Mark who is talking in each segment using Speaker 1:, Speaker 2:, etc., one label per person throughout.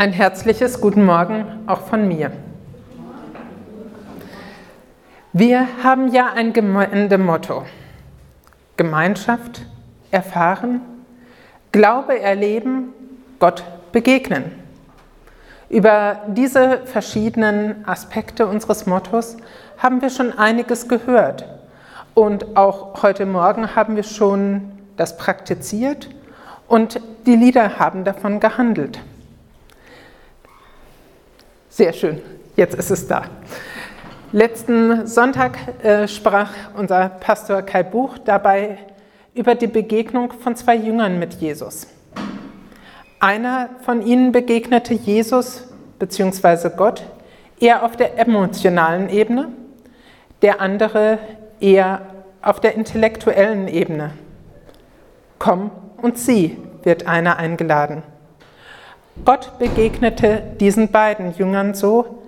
Speaker 1: Ein herzliches Guten Morgen auch von mir. Wir haben ja ein Gemeindemotto. Gemeinschaft erfahren, Glaube erleben, Gott begegnen. Über diese verschiedenen Aspekte unseres Mottos haben wir schon einiges gehört. Und auch heute Morgen haben wir schon das praktiziert und die Lieder haben davon gehandelt. Sehr schön, jetzt ist es da. Letzten Sonntag äh, sprach unser Pastor Kai Buch dabei über die Begegnung von zwei Jüngern mit Jesus. Einer von ihnen begegnete Jesus bzw. Gott eher auf der emotionalen Ebene, der andere eher auf der intellektuellen Ebene. Komm und sieh, wird einer eingeladen. Gott begegnete diesen beiden Jüngern so,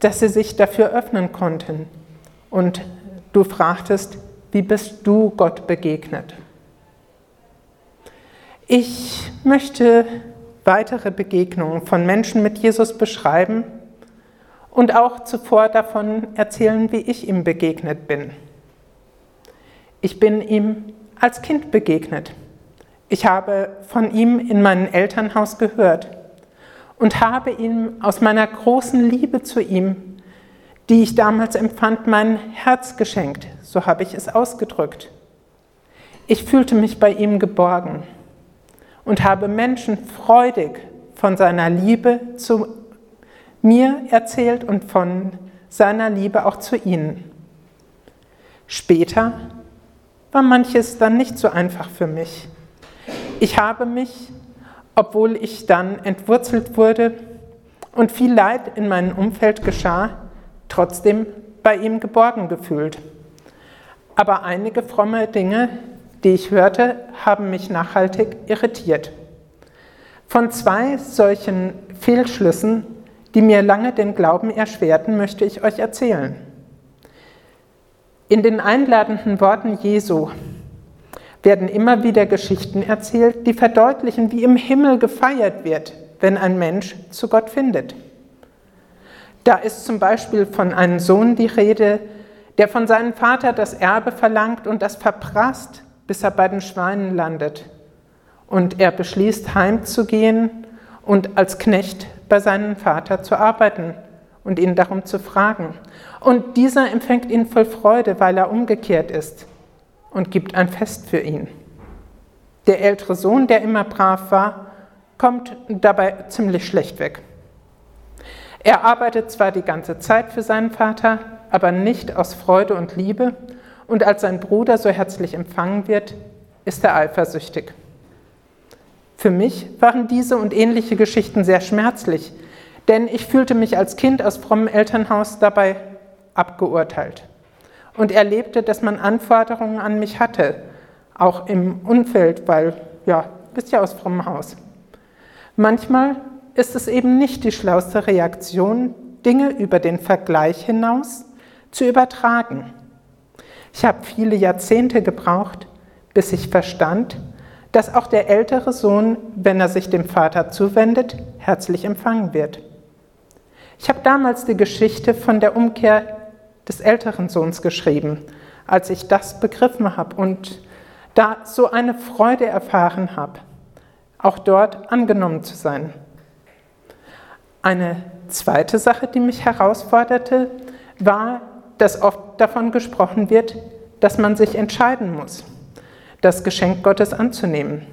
Speaker 1: dass sie sich dafür öffnen konnten. Und du fragtest, wie bist du Gott begegnet? Ich möchte weitere Begegnungen von Menschen mit Jesus beschreiben und auch zuvor davon erzählen, wie ich ihm begegnet bin. Ich bin ihm als Kind begegnet. Ich habe von ihm in meinem Elternhaus gehört und habe ihm aus meiner großen Liebe zu ihm, die ich damals empfand, mein Herz geschenkt. So habe ich es ausgedrückt. Ich fühlte mich bei ihm geborgen und habe Menschen freudig von seiner Liebe zu mir erzählt und von seiner Liebe auch zu ihnen. Später war manches dann nicht so einfach für mich. Ich habe mich obwohl ich dann entwurzelt wurde und viel Leid in meinem Umfeld geschah, trotzdem bei ihm geborgen gefühlt. Aber einige fromme Dinge, die ich hörte, haben mich nachhaltig irritiert. Von zwei solchen Fehlschlüssen, die mir lange den Glauben erschwerten, möchte ich euch erzählen. In den einladenden Worten Jesu werden immer wieder Geschichten erzählt, die verdeutlichen, wie im Himmel gefeiert wird, wenn ein Mensch zu Gott findet. Da ist zum Beispiel von einem Sohn die Rede, der von seinem Vater das Erbe verlangt und das verprasst, bis er bei den Schweinen landet. Und er beschließt, heimzugehen und als Knecht bei seinem Vater zu arbeiten und ihn darum zu fragen. Und dieser empfängt ihn voll Freude, weil er umgekehrt ist und gibt ein Fest für ihn. Der ältere Sohn, der immer brav war, kommt dabei ziemlich schlecht weg. Er arbeitet zwar die ganze Zeit für seinen Vater, aber nicht aus Freude und Liebe, und als sein Bruder so herzlich empfangen wird, ist er eifersüchtig. Für mich waren diese und ähnliche Geschichten sehr schmerzlich, denn ich fühlte mich als Kind aus frommem Elternhaus dabei abgeurteilt und erlebte, dass man Anforderungen an mich hatte, auch im Umfeld, weil, ja, bist ja aus frommem Haus. Manchmal ist es eben nicht die schlauste Reaktion, Dinge über den Vergleich hinaus zu übertragen. Ich habe viele Jahrzehnte gebraucht, bis ich verstand, dass auch der ältere Sohn, wenn er sich dem Vater zuwendet, herzlich empfangen wird. Ich habe damals die Geschichte von der Umkehr des älteren Sohns geschrieben, als ich das begriffen habe und da so eine Freude erfahren habe, auch dort angenommen zu sein. Eine zweite Sache, die mich herausforderte, war, dass oft davon gesprochen wird, dass man sich entscheiden muss, das Geschenk Gottes anzunehmen.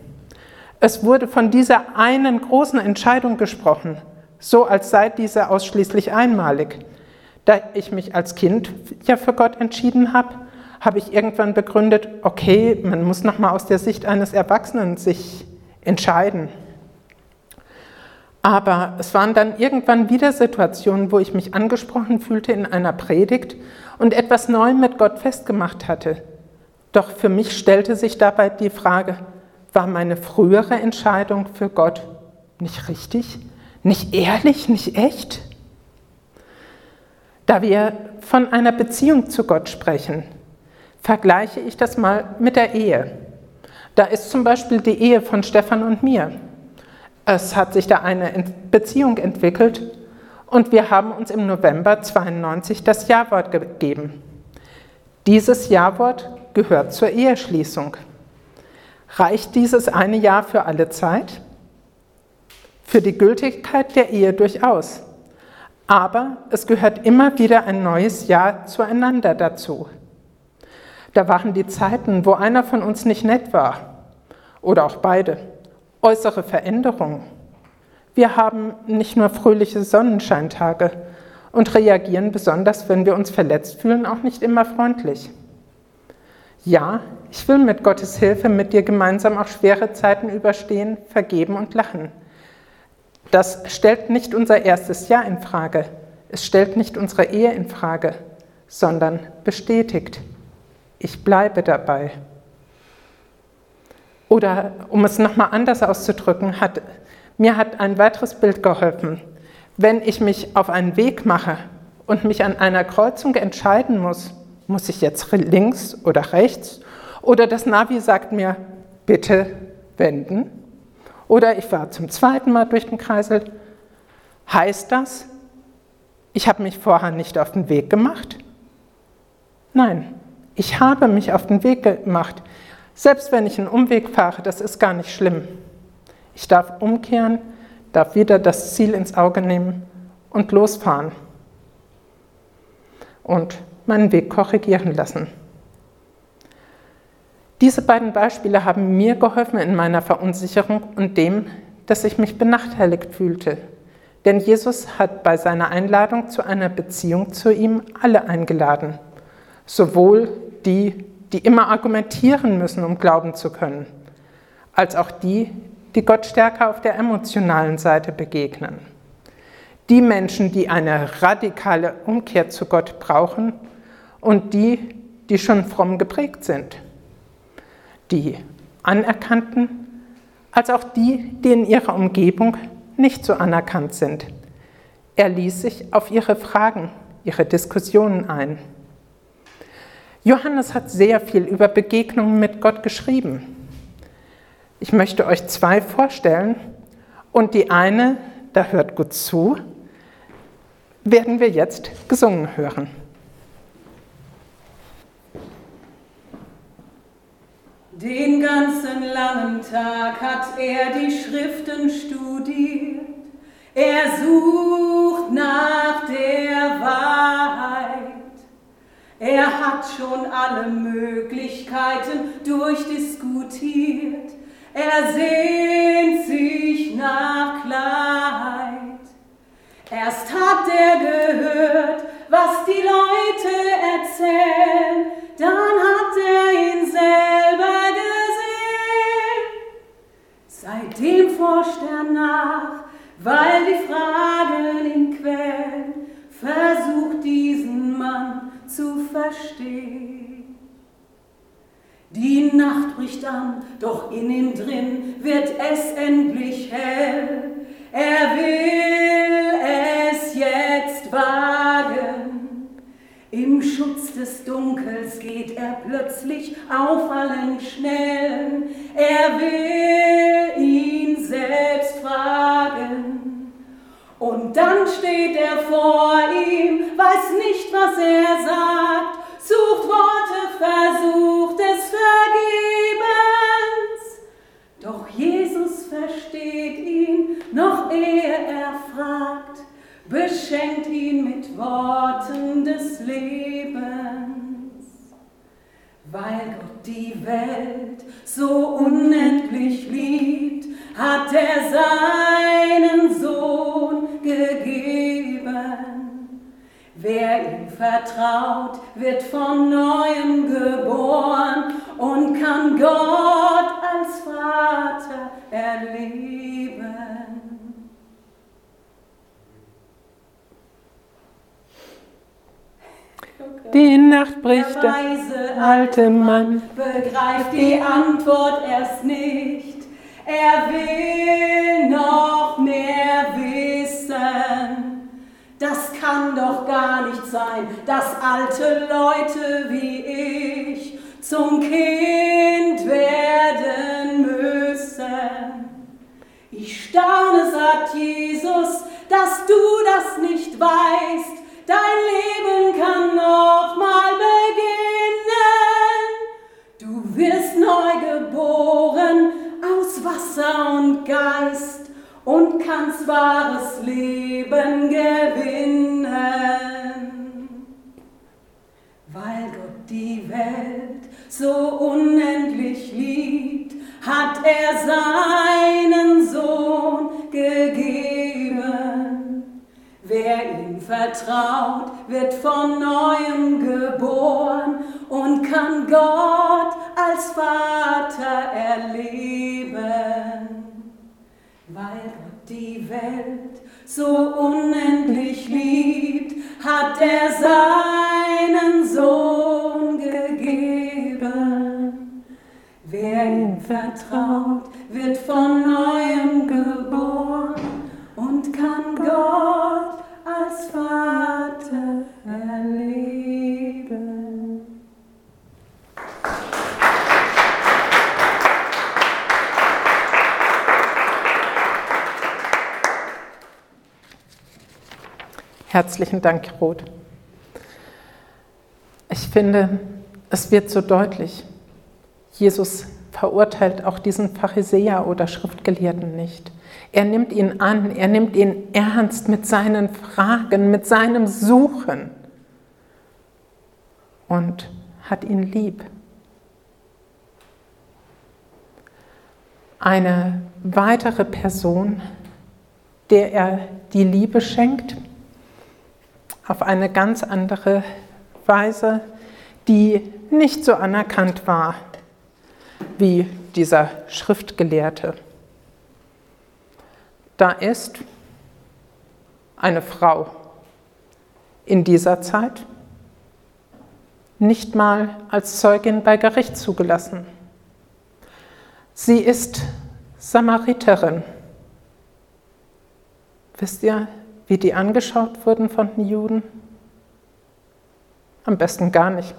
Speaker 1: Es wurde von dieser einen großen Entscheidung gesprochen, so als sei diese ausschließlich einmalig. Da ich mich als Kind ja für Gott entschieden habe, habe ich irgendwann begründet, okay, man muss nochmal aus der Sicht eines Erwachsenen sich entscheiden. Aber es waren dann irgendwann wieder Situationen, wo ich mich angesprochen fühlte in einer Predigt und etwas neu mit Gott festgemacht hatte. Doch für mich stellte sich dabei die Frage, war meine frühere Entscheidung für Gott nicht richtig, nicht ehrlich, nicht echt? Da wir von einer Beziehung zu Gott sprechen, vergleiche ich das mal mit der Ehe. Da ist zum Beispiel die Ehe von Stefan und mir. Es hat sich da eine Beziehung entwickelt und wir haben uns im November 92 das Ja-Wort gegeben. Dieses Ja-Wort gehört zur Eheschließung. Reicht dieses eine Jahr für alle Zeit? Für die Gültigkeit der Ehe durchaus. Aber es gehört immer wieder ein neues Ja zueinander dazu. Da waren die Zeiten, wo einer von uns nicht nett war oder auch beide. Äußere Veränderungen. Wir haben nicht nur fröhliche Sonnenscheintage und reagieren besonders, wenn wir uns verletzt fühlen, auch nicht immer freundlich. Ja, ich will mit Gottes Hilfe mit dir gemeinsam auch schwere Zeiten überstehen, vergeben und lachen. Das stellt nicht unser erstes Jahr in Frage. Es stellt nicht unsere Ehe in Frage, sondern bestätigt. Ich bleibe dabei. Oder um es nochmal anders auszudrücken, hat, mir hat ein weiteres Bild geholfen. Wenn ich mich auf einen Weg mache und mich an einer Kreuzung entscheiden muss, muss ich jetzt links oder rechts? Oder das Navi sagt mir, bitte wenden. Oder ich war zum zweiten Mal durch den Kreisel. Heißt das, ich habe mich vorher nicht auf den Weg gemacht? Nein, ich habe mich auf den Weg gemacht. Selbst wenn ich einen Umweg fahre, das ist gar nicht schlimm. Ich darf umkehren, darf wieder das Ziel ins Auge nehmen und losfahren. Und meinen Weg korrigieren lassen. Diese beiden Beispiele haben mir geholfen in meiner Verunsicherung und dem, dass ich mich benachteiligt fühlte. Denn Jesus hat bei seiner Einladung zu einer Beziehung zu ihm alle eingeladen. Sowohl die, die immer argumentieren müssen, um glauben zu können, als auch die, die Gott stärker auf der emotionalen Seite begegnen. Die Menschen, die eine radikale Umkehr zu Gott brauchen und die, die schon fromm geprägt sind. Die Anerkannten als auch die, die in ihrer Umgebung nicht so anerkannt sind. Er ließ sich auf ihre Fragen, ihre Diskussionen ein. Johannes hat sehr viel über Begegnungen mit Gott geschrieben. Ich möchte euch zwei vorstellen und die eine, da hört gut zu, werden wir jetzt gesungen hören.
Speaker 2: Den ganzen langen Tag hat er die Schriften studiert. Er sucht nach der Wahrheit. Er hat schon alle Möglichkeiten durchdiskutiert. Er sehnt sich nach Klarheit. Erst hat er gehört, was die Leute erzählen, forscht nach, weil die Fragen ihn quälen, versucht diesen Mann zu verstehen. Die Nacht bricht an, doch in ihm drin wird es endlich hell. Er will es jetzt wagen. Im Schutz des Dunkels geht er plötzlich auf allen Schnellen. Er will ihn selbst fragen. Und dann steht er vor ihm, weiß nicht, was er sagt, sucht Worte, versucht es vergebens. Doch Jesus versteht ihn, noch ehe er fragt, beschenkt ihn mit Worten des Lebens. Weil Gott die Welt so unendlich liebt, hat er seinen Sohn gegeben. Wer ihm vertraut, wird von neuem geboren und kann Gott als Vater erleben.
Speaker 1: Die Nacht bricht, der weise alte Mann
Speaker 2: begreift die Antwort erst nicht. Er will noch mehr wissen. Das kann doch gar nicht sein, dass alte Leute wie ich zum Kind vertraut, wird von neuem geboren und kann Gott als Vater erleben. Weil Gott die Welt so unendlich liebt, hat er seinen Sohn gegeben. Wer ihm vertraut, wird von neuem geboren und kann Gott als Vater erleben.
Speaker 1: Herzlichen Dank, Roth. Ich finde, es wird so deutlich. Jesus verurteilt auch diesen Pharisäer oder Schriftgelehrten nicht. Er nimmt ihn an, er nimmt ihn ernst mit seinen Fragen, mit seinem Suchen und hat ihn lieb. Eine weitere Person, der er die Liebe schenkt, auf eine ganz andere Weise, die nicht so anerkannt war wie dieser Schriftgelehrte. Da ist eine Frau in dieser Zeit nicht mal als Zeugin bei Gericht zugelassen. Sie ist Samariterin. Wisst ihr, wie die angeschaut wurden von den Juden? Am besten gar nicht.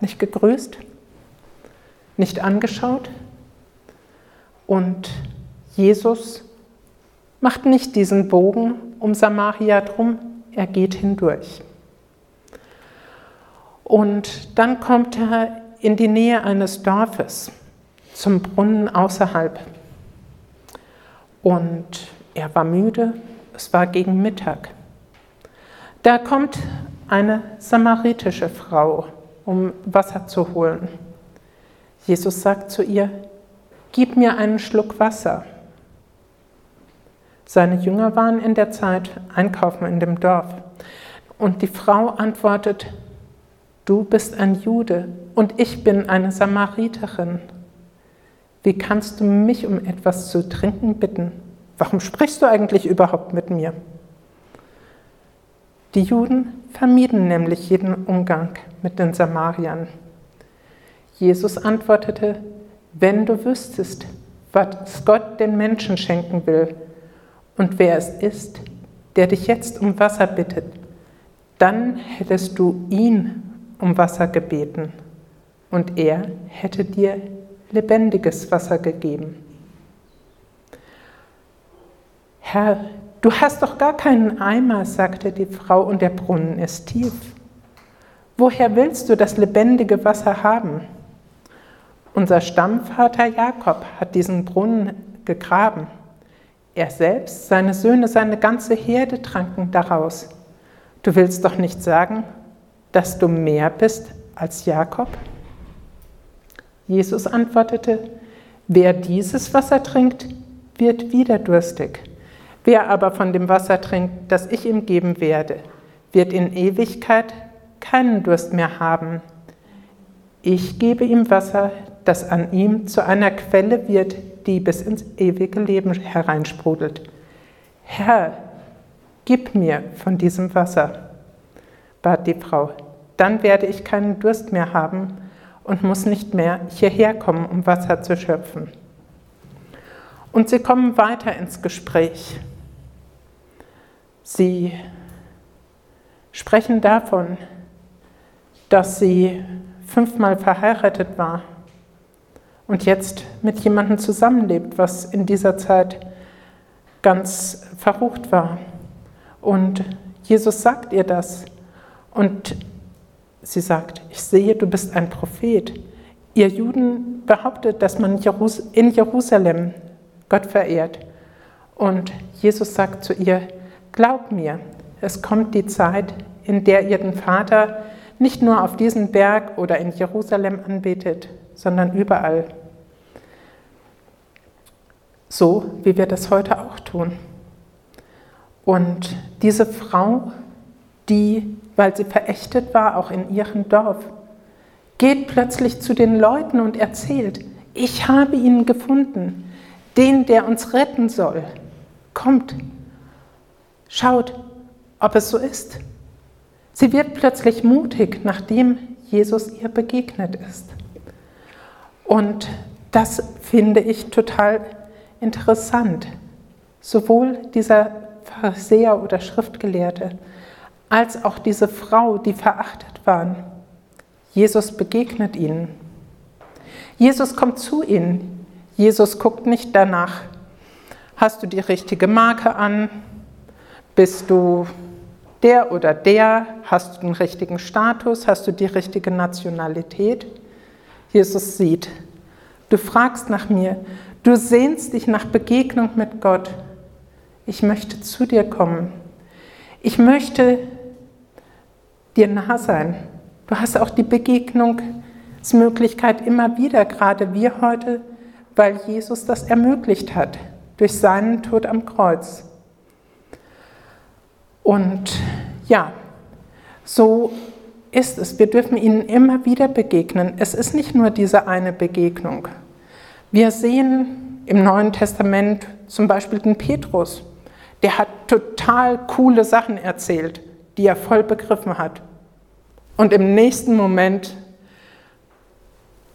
Speaker 1: Nicht gegrüßt, nicht angeschaut. Und Jesus macht nicht diesen Bogen um Samaria drum, er geht hindurch. Und dann kommt er in die Nähe eines Dorfes, zum Brunnen außerhalb. Und er war müde, es war gegen Mittag. Da kommt eine samaritische Frau, um Wasser zu holen. Jesus sagt zu ihr, gib mir einen Schluck Wasser. Seine Jünger waren in der Zeit einkaufen in dem Dorf. Und die Frau antwortet, du bist ein Jude und ich bin eine Samariterin. Wie kannst du mich um etwas zu trinken bitten? Warum sprichst du eigentlich überhaupt mit mir? Die Juden vermieden nämlich jeden Umgang mit den Samariern. Jesus antwortete, wenn du wüsstest, was Gott den Menschen schenken will und wer es ist, der dich jetzt um Wasser bittet, dann hättest du ihn um Wasser gebeten und er hätte dir lebendiges Wasser gegeben. Herr, du hast doch gar keinen Eimer, sagte die Frau, und der Brunnen ist tief. Woher willst du das lebendige Wasser haben? Unser Stammvater Jakob hat diesen Brunnen gegraben. Er selbst, seine Söhne, seine ganze Herde tranken daraus. Du willst doch nicht sagen, dass du mehr bist als Jakob? Jesus antwortete, wer dieses Wasser trinkt, wird wieder durstig. Wer aber von dem Wasser trinkt, das ich ihm geben werde, wird in Ewigkeit keinen Durst mehr haben. Ich gebe ihm Wasser, das an ihm zu einer Quelle wird, die bis ins ewige Leben hereinsprudelt. Herr, gib mir von diesem Wasser, bat die Frau. Dann werde ich keinen Durst mehr haben und muss nicht mehr hierher kommen, um Wasser zu schöpfen. Und sie kommen weiter ins Gespräch. Sie sprechen davon, dass sie fünfmal verheiratet war und jetzt mit jemandem zusammenlebt, was in dieser Zeit ganz verrucht war. Und Jesus sagt ihr das. Und sie sagt, ich sehe, du bist ein Prophet. Ihr Juden behauptet, dass man in Jerusalem Gott verehrt. Und Jesus sagt zu ihr, glaub mir, es kommt die Zeit, in der ihr den Vater nicht nur auf diesem Berg oder in Jerusalem anbetet, sondern überall. So wie wir das heute auch tun. Und diese Frau, die, weil sie verächtet war, auch in ihrem Dorf, geht plötzlich zu den Leuten und erzählt, ich habe ihn gefunden, den, der uns retten soll. Kommt, schaut, ob es so ist. Sie wird plötzlich mutig, nachdem Jesus ihr begegnet ist. Und das finde ich total interessant. Sowohl dieser Pharisäer oder Schriftgelehrte als auch diese Frau, die verachtet waren. Jesus begegnet ihnen. Jesus kommt zu ihnen. Jesus guckt nicht danach, hast du die richtige Marke an, bist du der oder der, hast du den richtigen Status, hast du die richtige Nationalität. Jesus sieht, du fragst nach mir, du sehnst dich nach Begegnung mit Gott. Ich möchte zu dir kommen. Ich möchte dir nah sein. Du hast auch die Begegnungsmöglichkeit immer wieder, gerade wir heute, weil Jesus das ermöglicht hat durch seinen Tod am Kreuz. Und ja, so ist es. Wir dürfen ihnen immer wieder begegnen. Es ist nicht nur diese eine Begegnung. Wir sehen im Neuen Testament zum Beispiel den Petrus der hat total coole Sachen erzählt, die er voll begriffen hat. Und im nächsten Moment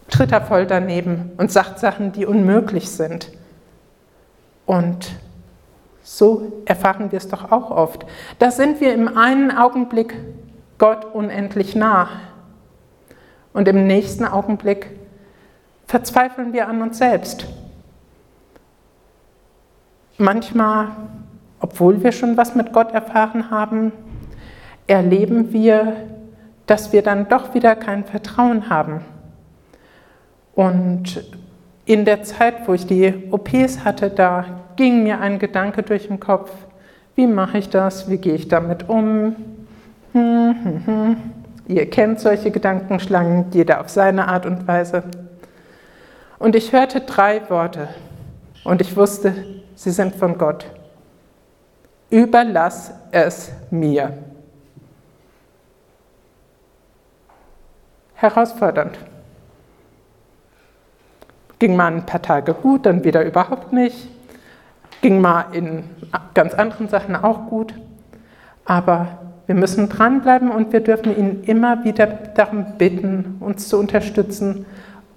Speaker 1: tritt er voll daneben und sagt Sachen, die unmöglich sind. Und so erfahren wir es doch auch oft. Da sind wir im einen Augenblick Gott unendlich nah und im nächsten Augenblick verzweifeln wir an uns selbst. Manchmal obwohl wir schon was mit Gott erfahren haben, erleben wir, dass wir dann doch wieder kein Vertrauen haben. Und in der Zeit, wo ich die OPs hatte, da ging mir ein Gedanke durch den Kopf, wie mache ich das, wie gehe ich damit um? Hm, hm, hm. Ihr kennt solche Gedankenschlangen, jeder auf seine Art und Weise. Und ich hörte drei Worte und ich wusste, sie sind von Gott überlass es mir. Herausfordernd. Ging mal ein paar Tage gut, dann wieder überhaupt nicht. Ging mal in ganz anderen Sachen auch gut. Aber wir müssen dranbleiben und wir dürfen ihn immer wieder darum bitten, uns zu unterstützen,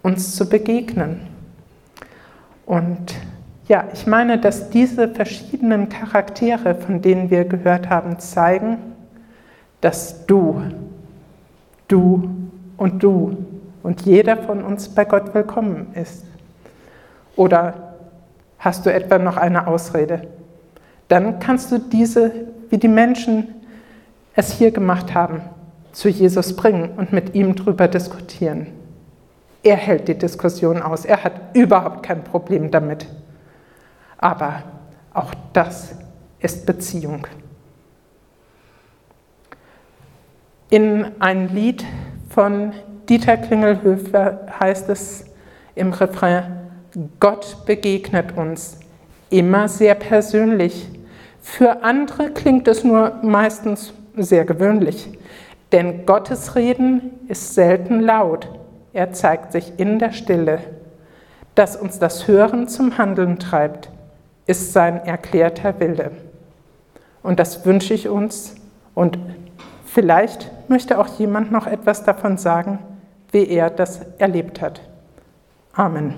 Speaker 1: uns zu begegnen. Und ja, ich meine, dass diese verschiedenen Charaktere, von denen wir gehört haben, zeigen, dass du, du und du und jeder von uns bei Gott willkommen ist. Oder hast du etwa noch eine Ausrede? Dann kannst du diese, wie die Menschen es hier gemacht haben, zu Jesus bringen und mit ihm darüber diskutieren. Er hält die Diskussion aus. Er hat überhaupt kein Problem damit. Aber auch das ist Beziehung. In einem Lied von Dieter Klingelhöfer heißt es im Refrain, Gott begegnet uns immer sehr persönlich. Für andere klingt es nur meistens sehr gewöhnlich, denn Gottes Reden ist selten laut. Er zeigt sich in der Stille, dass uns das Hören zum Handeln treibt ist sein erklärter Wille. Und das wünsche ich uns. Und vielleicht möchte auch jemand noch etwas davon sagen, wie er das erlebt hat. Amen.